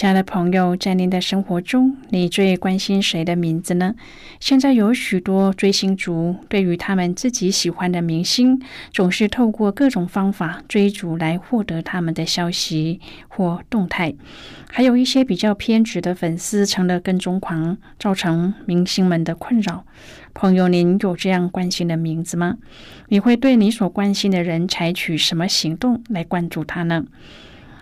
亲爱的朋友，在您的生活中，你最关心谁的名字呢？现在有许多追星族，对于他们自己喜欢的明星，总是透过各种方法追逐来获得他们的消息或动态。还有一些比较偏执的粉丝成了跟踪狂，造成明星们的困扰。朋友，您有这样关心的名字吗？你会对你所关心的人采取什么行动来关注他呢？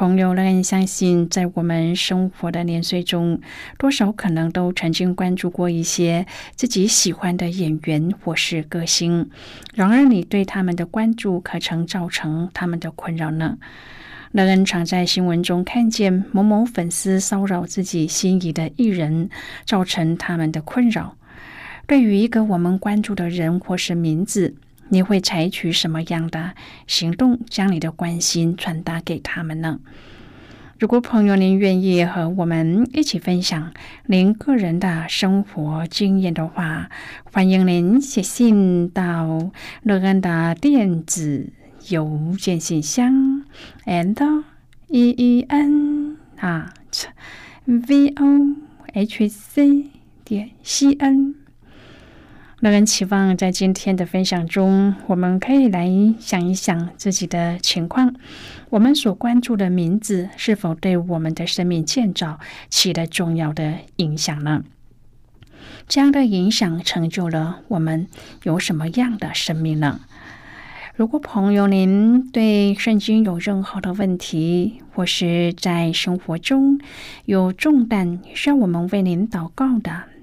朋友，让人相信，在我们生活的年岁中，多少可能都曾经关注过一些自己喜欢的演员或是歌星。然而，你对他们的关注，可曾造成他们的困扰呢？让人常在新闻中看见某某粉丝骚扰自己心仪的艺人，造成他们的困扰。对于一个我们关注的人或是名字，你会采取什么样的行动，将你的关心传达给他们呢？如果朋友您愿意和我们一起分享您个人的生活经验的话，欢迎您写信到乐安的电子。邮件信箱，and e e n 啊，v o h c 点 c n。让人期望在今天的分享中，我们可以来想一想自己的情况，我们所关注的名字是否对我们的生命建造起了重要的影响呢？这样的影响成就了我们有什么样的生命呢？如果朋友您对圣经有任何的问题，或是在生活中有重担需要我们为您祷告的，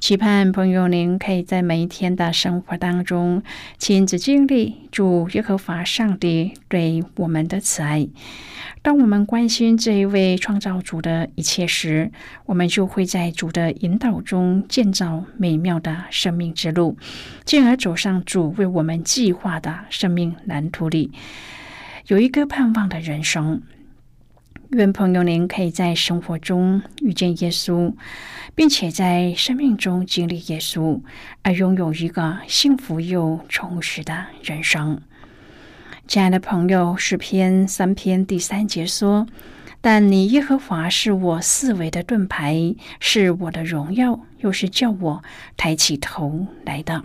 期盼朋友您可以在每一天的生活当中亲自经历主耶和华上帝对我们的慈爱。当我们关心这一位创造主的一切时，我们就会在主的引导中建造美妙的生命之路，进而走上主为我们计划的生命蓝图里，有一个盼望的人生。愿朋友您可以在生活中遇见耶稣，并且在生命中经历耶稣，而拥有一个幸福又充实的人生。亲爱的朋友，诗篇三篇第三节说：“但你耶和华是我四围的盾牌，是我的荣耀，又是叫我抬起头来的。”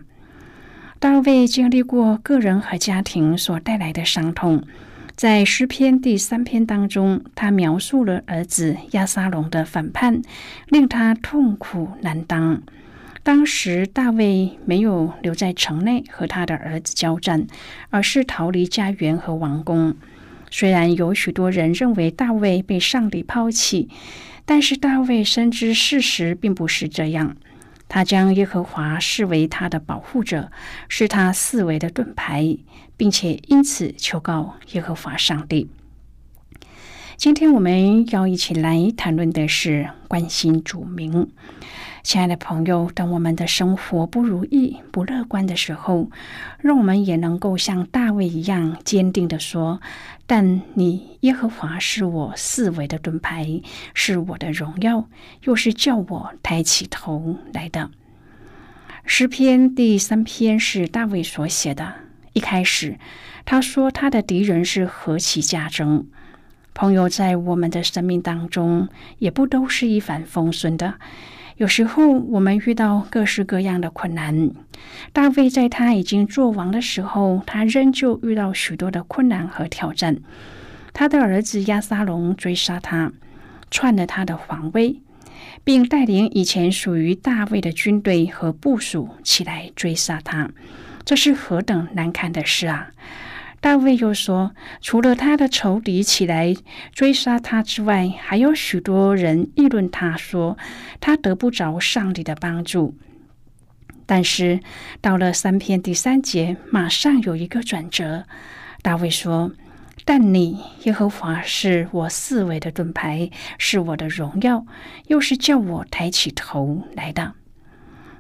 大卫经历过个人和家庭所带来的伤痛。在诗篇第三篇当中，他描述了儿子亚撒龙的反叛，令他痛苦难当。当时大卫没有留在城内和他的儿子交战，而是逃离家园和王宫。虽然有许多人认为大卫被上帝抛弃，但是大卫深知事实并不是这样。他将耶和华视为他的保护者，是他四维的盾牌，并且因此求告耶和华上帝。今天我们要一起来谈论的是关心主名。亲爱的朋友，当我们的生活不如意、不乐观的时候，让我们也能够像大卫一样坚定的说：“但你耶和华是我四维的盾牌，是我的荣耀，又是叫我抬起头来的。”诗篇第三篇是大卫所写的。一开始，他说他的敌人是何其加增。朋友，在我们的生命当中，也不都是一帆风顺的。有时候我们遇到各式各样的困难。大卫在他已经做王的时候，他仍旧遇到许多的困难和挑战。他的儿子亚撒龙追杀他，篡了他的皇位，并带领以前属于大卫的军队和部属起来追杀他。这是何等难堪的事啊！大卫又说：“除了他的仇敌起来追杀他之外，还有许多人议论他，说他得不着上帝的帮助。”但是到了三篇第三节，马上有一个转折。大卫说：“但你耶和华是我四围的盾牌，是我的荣耀，又是叫我抬起头来的。”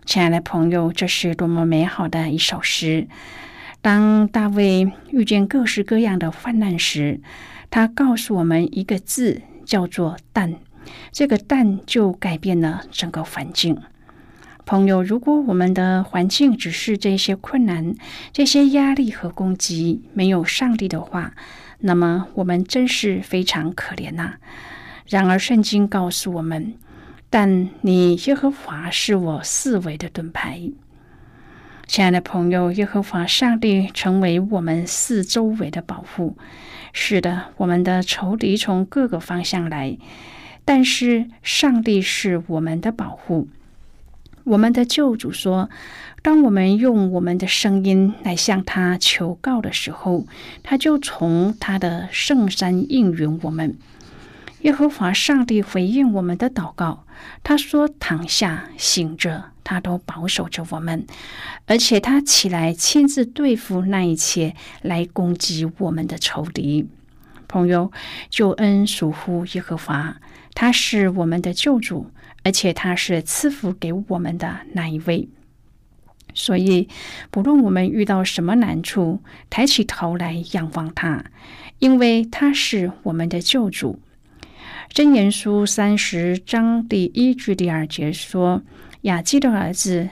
亲爱的朋友，这是多么美好的一首诗！当大卫遇见各式各样的患难时，他告诉我们一个字，叫做“但”。这个“但”就改变了整个环境。朋友，如果我们的环境只是这些困难、这些压力和攻击，没有上帝的话，那么我们真是非常可怜呐。然而，圣经告诉我们：“但你耶和华是我四围的盾牌。”亲爱的朋友，耶和华上帝成为我们四周围的保护。是的，我们的仇敌从各个方向来，但是上帝是我们的保护。我们的救主说：“当我们用我们的声音来向他求告的时候，他就从他的圣山应允我们。”耶和华上帝回应我们的祷告，他说：“躺下、醒着，他都保守着我们，而且他起来亲自对付那一切来攻击我们的仇敌。”朋友，救恩属乎耶和华，他是我们的救主。而且他是赐福给我们的那一位，所以不论我们遇到什么难处，抬起头来仰望他，因为他是我们的救主。箴言书三十章第一句第二节说：“雅基的儿子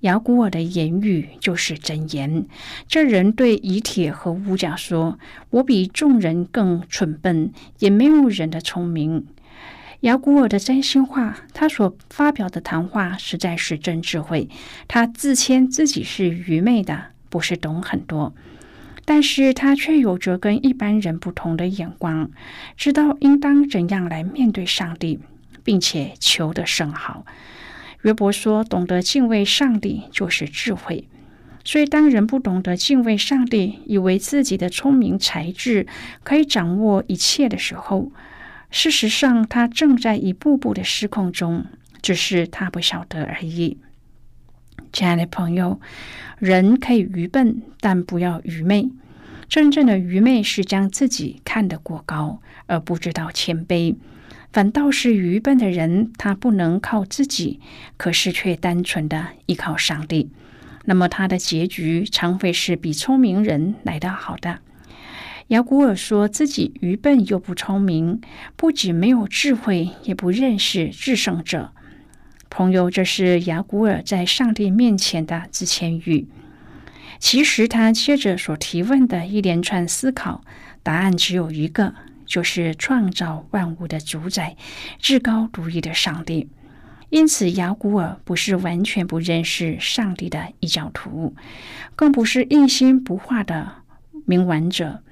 雅古尔的言语就是真言。这人对以铁和乌甲说：‘我比众人更蠢笨，也没有人的聪明。’”雅古尔的真心话，他所发表的谈话实在是真智慧。他自谦自己是愚昧的，不是懂很多，但是他却有着跟一般人不同的眼光，知道应当怎样来面对上帝，并且求得甚好。约伯说：“懂得敬畏上帝就是智慧。”所以，当人不懂得敬畏上帝，以为自己的聪明才智可以掌握一切的时候，事实上，他正在一步步的失控中，只是他不晓得而已。亲爱的朋友，人可以愚笨，但不要愚昧。真正的愚昧是将自己看得过高，而不知道谦卑。反倒是愚笨的人，他不能靠自己，可是却单纯的依靠上帝。那么他的结局常会是比聪明人来得好的。雅古尔说自己愚笨又不聪明，不仅没有智慧，也不认识至圣者。朋友，这是雅古尔在上帝面前的自谦语。其实他接着所提问的一连串思考，答案只有一个，就是创造万物的主宰、至高独一的上帝。因此，雅古尔不是完全不认识上帝的异教徒，更不是一心不化的冥顽者。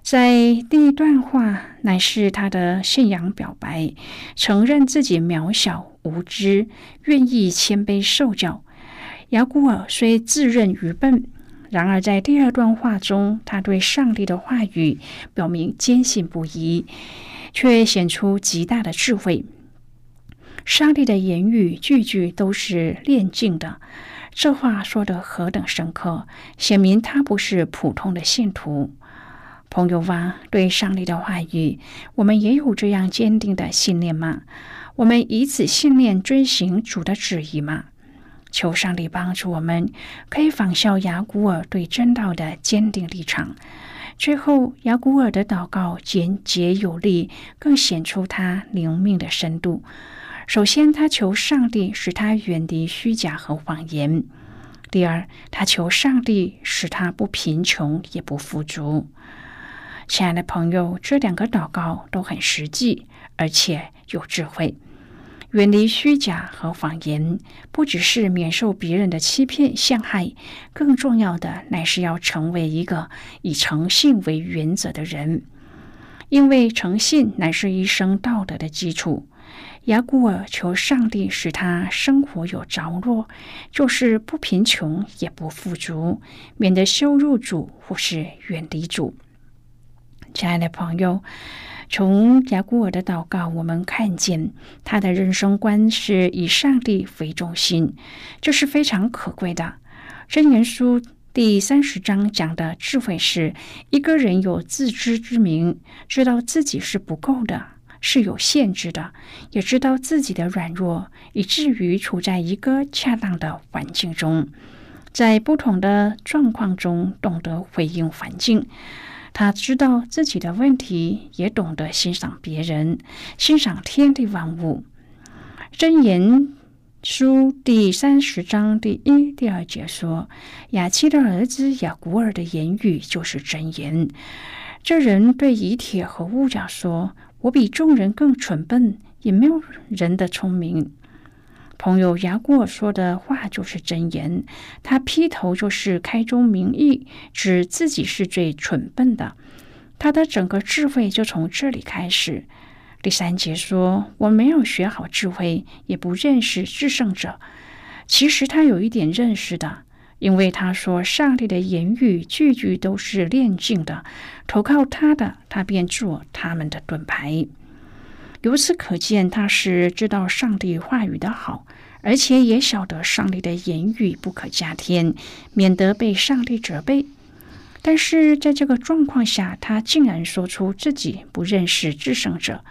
在第一段话乃是他的信仰表白，承认自己渺小无知，愿意谦卑受教。雅古尔虽自认愚笨，然而在第二段话中，他对上帝的话语表明坚信不疑，却显出极大的智慧。上帝的言语句句都是炼净的，这话说得何等深刻，显明他不是普通的信徒。朋友啊，对上帝的话语，我们也有这样坚定的信念吗？我们以此信念遵行主的旨意吗？求上帝帮助我们，可以仿效雅古尔对真道的坚定立场。最后，雅古尔的祷告简洁有力，更显出他灵命的深度。首先，他求上帝使他远离虚假和谎言；第二，他求上帝使他不贫穷也不富足。亲爱的朋友，这两个祷告都很实际，而且有智慧。远离虚假和谎言，不只是免受别人的欺骗陷害，更重要的乃是要成为一个以诚信为原则的人。因为诚信乃是一生道德的基础。雅古尔求上帝使他生活有着落，就是不贫穷也不富足，免得羞辱主或是远离主。亲爱的朋友，从雅古尔的祷告，我们看见他的人生观是以上帝为中心，这是非常可贵的。箴言书第三十章讲的智慧是一个人有自知之明，知道自己是不够的，是有限制的，也知道自己的软弱，以至于处在一个恰当的环境中，在不同的状况中懂得回应环境。他知道自己的问题，也懂得欣赏别人，欣赏天地万物。箴言书第三十章第一、第二节说：“雅七的儿子雅古尔的言语就是真言。这人对以铁和乌甲说：‘我比众人更蠢笨，也没有人的聪明。’朋友雅古尔说的话就是真言。他劈头就是开宗明义，指自己是最蠢笨的。他的整个智慧就从这里开始。”第三节说：“我没有学好智慧，也不认识制胜者。其实他有一点认识的，因为他说上帝的言语句句都是炼净的，投靠他的，他便做他们的盾牌。由此可见，他是知道上帝话语的好，而且也晓得上帝的言语不可加添，免得被上帝责备。但是在这个状况下，他竟然说出自己不认识制胜者。”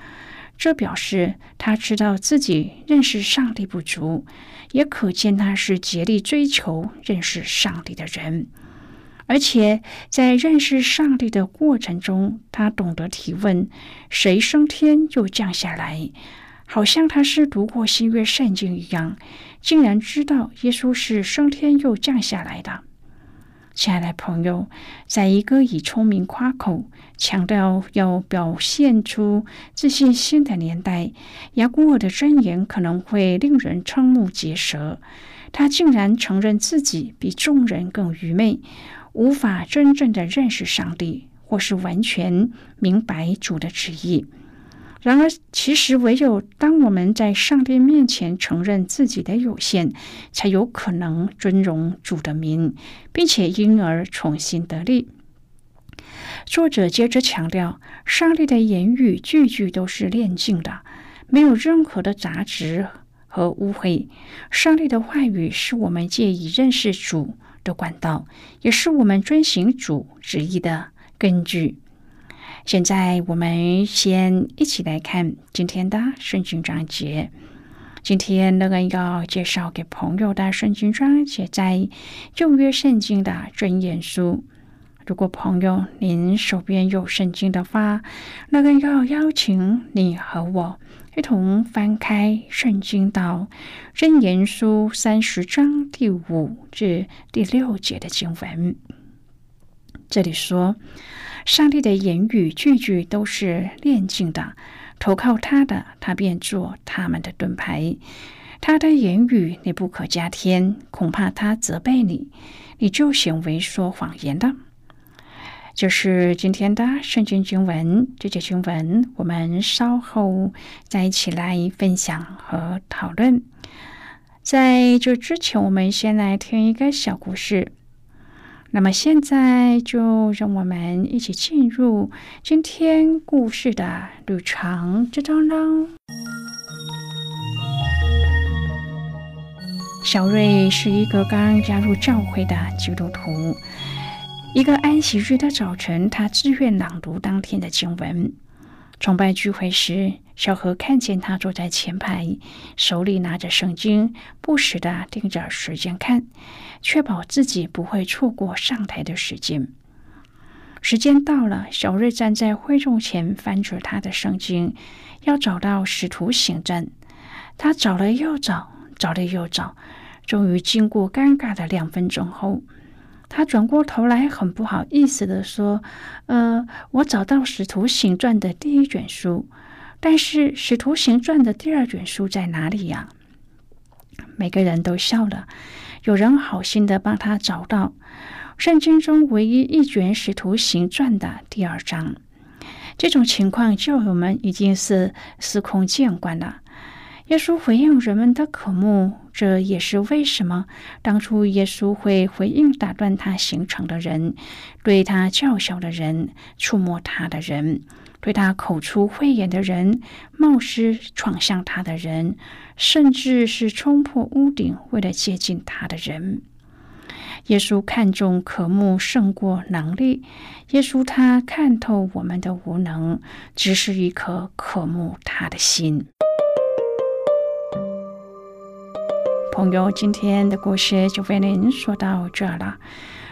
这表示他知道自己认识上帝不足，也可见他是竭力追求认识上帝的人。而且在认识上帝的过程中，他懂得提问：谁升天又降下来？好像他是读过新约圣经一样，竟然知道耶稣是升天又降下来的。亲爱的朋友，在一个以聪明夸口、强调要表现出自信心的年代，雅古尔的箴言可能会令人瞠目结舌。他竟然承认自己比众人更愚昧，无法真正的认识上帝，或是完全明白主的旨意。然而，其实唯有当我们在上帝面前承认自己的有限，才有可能尊荣主的名，并且因而重新得力。作者接着强调，上帝的言语句句都是炼净的，没有任何的杂质和污秽。上帝的话语是我们借以认识主的管道，也是我们遵行主旨意的根据。现在我们先一起来看今天的圣经章节。今天乐恩要介绍给朋友的圣经章节，在旧约圣经的箴言书。如果朋友您手边有圣经的话，乐恩要邀请你和我一同翻开圣经到箴言书三十章第五至第六节的经文。这里说。上帝的言语句句都是炼净的，投靠他的，他便做他们的盾牌。他的言语你不可加添，恐怕他责备你，你就行为说谎言的。就是今天的圣经经文，这节经文我们稍后再一起来分享和讨论。在这之前，我们先来听一个小故事。那么现在就让我们一起进入今天故事的旅程之中喽。小瑞是一个刚加入教会的基督徒。一个安息日的早晨，他自愿朗读当天的经文。崇拜聚会时，小何看见他坐在前排，手里拿着圣经，不时的盯着时间看，确保自己不会错过上台的时间。时间到了，小瑞站在会众前，翻着他的圣经，要找到《使徒行传》。他找了又找，找了又找，终于经过尴尬的两分钟后。他转过头来，很不好意思的说：“呃，我找到《使徒行传》的第一卷书，但是《使徒行传》的第二卷书在哪里呀？”每个人都笑了。有人好心的帮他找到圣经中唯一一卷《使徒行传》的第二章。这种情况，教友们已经是 司空见惯了。耶稣回应人们的渴慕，这也是为什么当初耶稣会回应打断他行程的人，对他叫嚣的人，触摸他的人，对他口出秽言的人，冒失闯向他的人，甚至是冲破屋顶为了接近他的人。耶稣看重渴慕胜过能力，耶稣他看透我们的无能，只是一颗渴慕他的心。朋友，今天的故事就为您说到这了。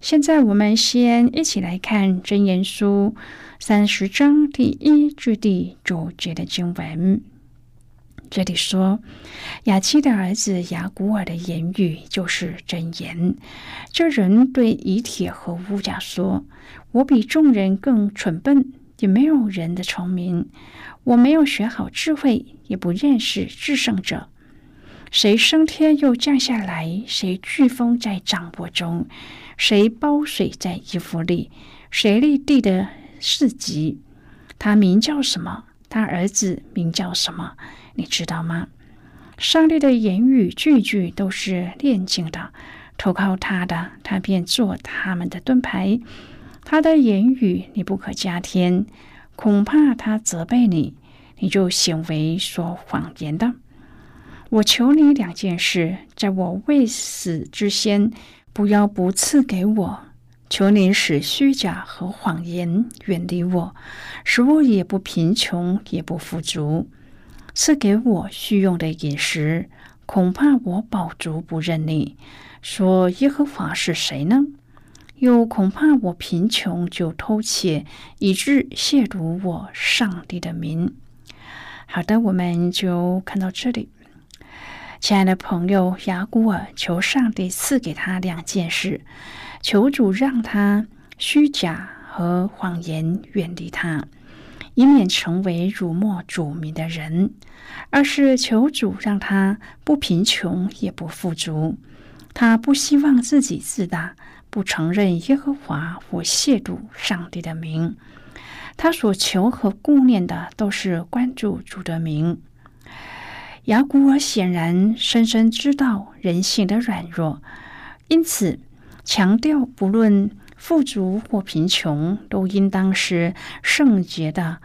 现在，我们先一起来看《真言书》三十章第一至第九节的经文。这里说，雅基的儿子雅古尔的言语就是真言。这人对以铁和乌甲说：“我比众人更蠢笨，也没有人的聪明。我没有学好智慧，也不认识至圣者。谁升天又降下来？谁飓风在掌握中？谁包水在衣服里？谁立地的四极？他名叫什么？他儿子名叫什么？”你知道吗？上帝的言语句句都是炼净的，投靠他的，他便做他们的盾牌。他的言语你不可加添，恐怕他责备你，你就行为说谎言的。我求你两件事，在我未死之先，不要不赐给我。求你使虚假和谎言远离我，使我也不贫穷，也不富足。赐给我需用的饮食，恐怕我饱足不认你。说耶和华是谁呢？又恐怕我贫穷就偷窃，以致亵渎我上帝的名。好的，我们就看到这里。亲爱的朋友雅古尔，求上帝赐给他两件事，求主让他虚假和谎言远离他。以免成为辱没主名的人，而是求主让他不贫穷也不富足。他不希望自己自大，不承认耶和华或亵渎上帝的名。他所求和顾念的都是关注主的名。雅古尔显然深深知道人性的软弱，因此强调不论。富足或贫穷，都应当是圣洁的，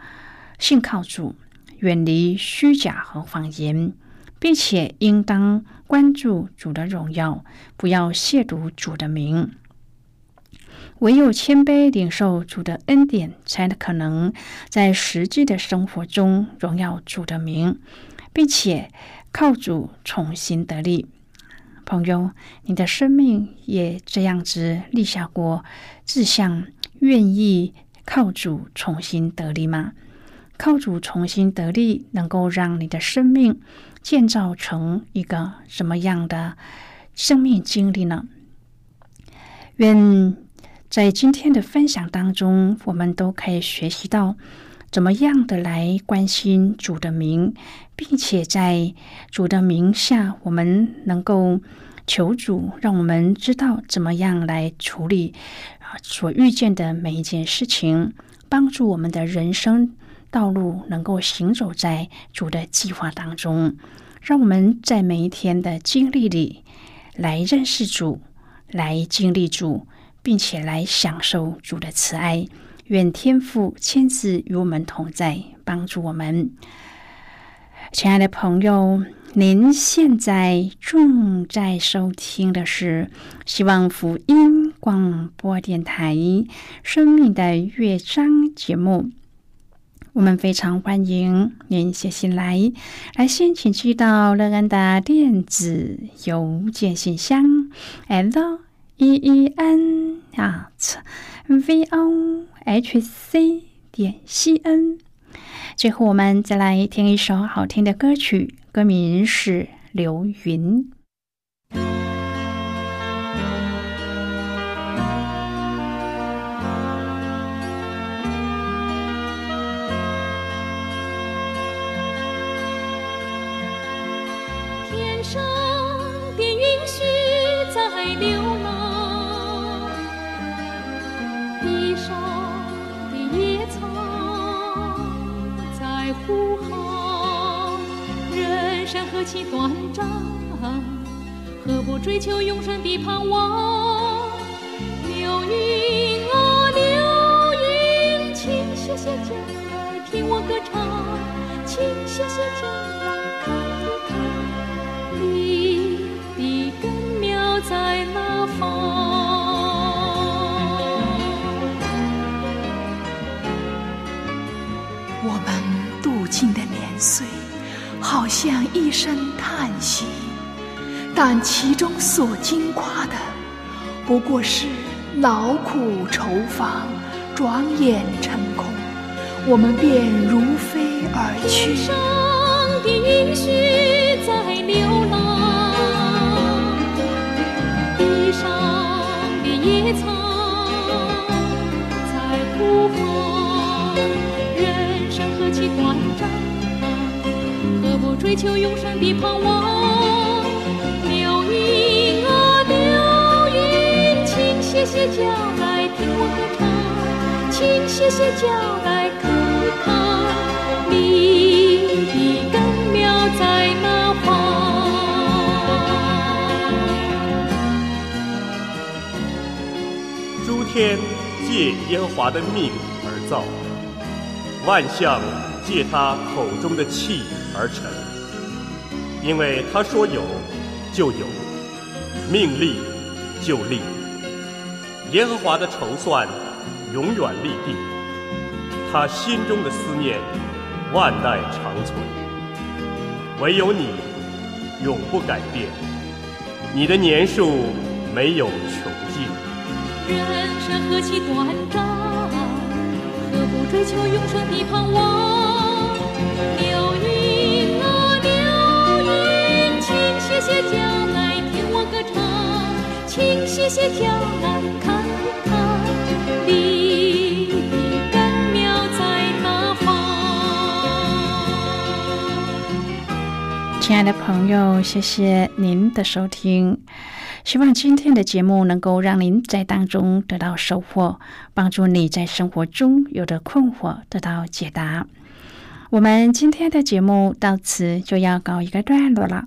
信靠主，远离虚假和谎言，并且应当关注主的荣耀，不要亵渎主的名。唯有谦卑领受主的恩典，才可能在实际的生活中荣耀主的名，并且靠主重新得力。朋友，你的生命也这样子立下过志向，愿意靠主重新得力吗？靠主重新得力，能够让你的生命建造成一个什么样的生命经历呢？愿在今天的分享当中，我们都可以学习到怎么样的来关心主的名。并且在主的名下，我们能够求主，让我们知道怎么样来处理啊所遇见的每一件事情，帮助我们的人生道路能够行走在主的计划当中。让我们在每一天的经历里来认识主，来经历主，并且来享受主的慈爱。愿天父亲自与我们同在，帮助我们。亲爱的朋友，您现在正在收听的是希望福音广播电台《生命的乐章》节目。我们非常欢迎您写信来，来信请寄到乐安的电子邮件信箱：l e e n at v o h c 点 c n。最后，我们再来听一首好听的歌曲，歌名是《流云》。其短暂，何不追求永生的盼望？流云啊，流云，请歇歇脚听我歌唱，请歇歇脚好像一声叹息，但其中所惊夸的，不过是劳苦愁烦，转眼成空，我们便如飞而去。上的允许在流浪，地上的野草在呼喊，人生何其短暂，不追求永生的盼望？流云啊流云，请歇歇脚来听我歌唱，请歇歇脚来看看你的根苗在哪方。诸天借耶和华的命而造，万象借他口中的气而成。因为他说有，就有；命立，就立。耶和华的筹算永远立定，他心中的思念万代长存。唯有你永不改变，你的年数没有穷尽。人生何其短暂，何不追求永生的盼望？请歇歇脚来听我歌唱，请歇歇脚来看看你的根苗在哪方。亲爱的朋友，谢谢您的收听。希望今天的节目能够让您在当中得到收获，帮助你在生活中有的困惑得到解答。我们今天的节目到此就要告一个段落了，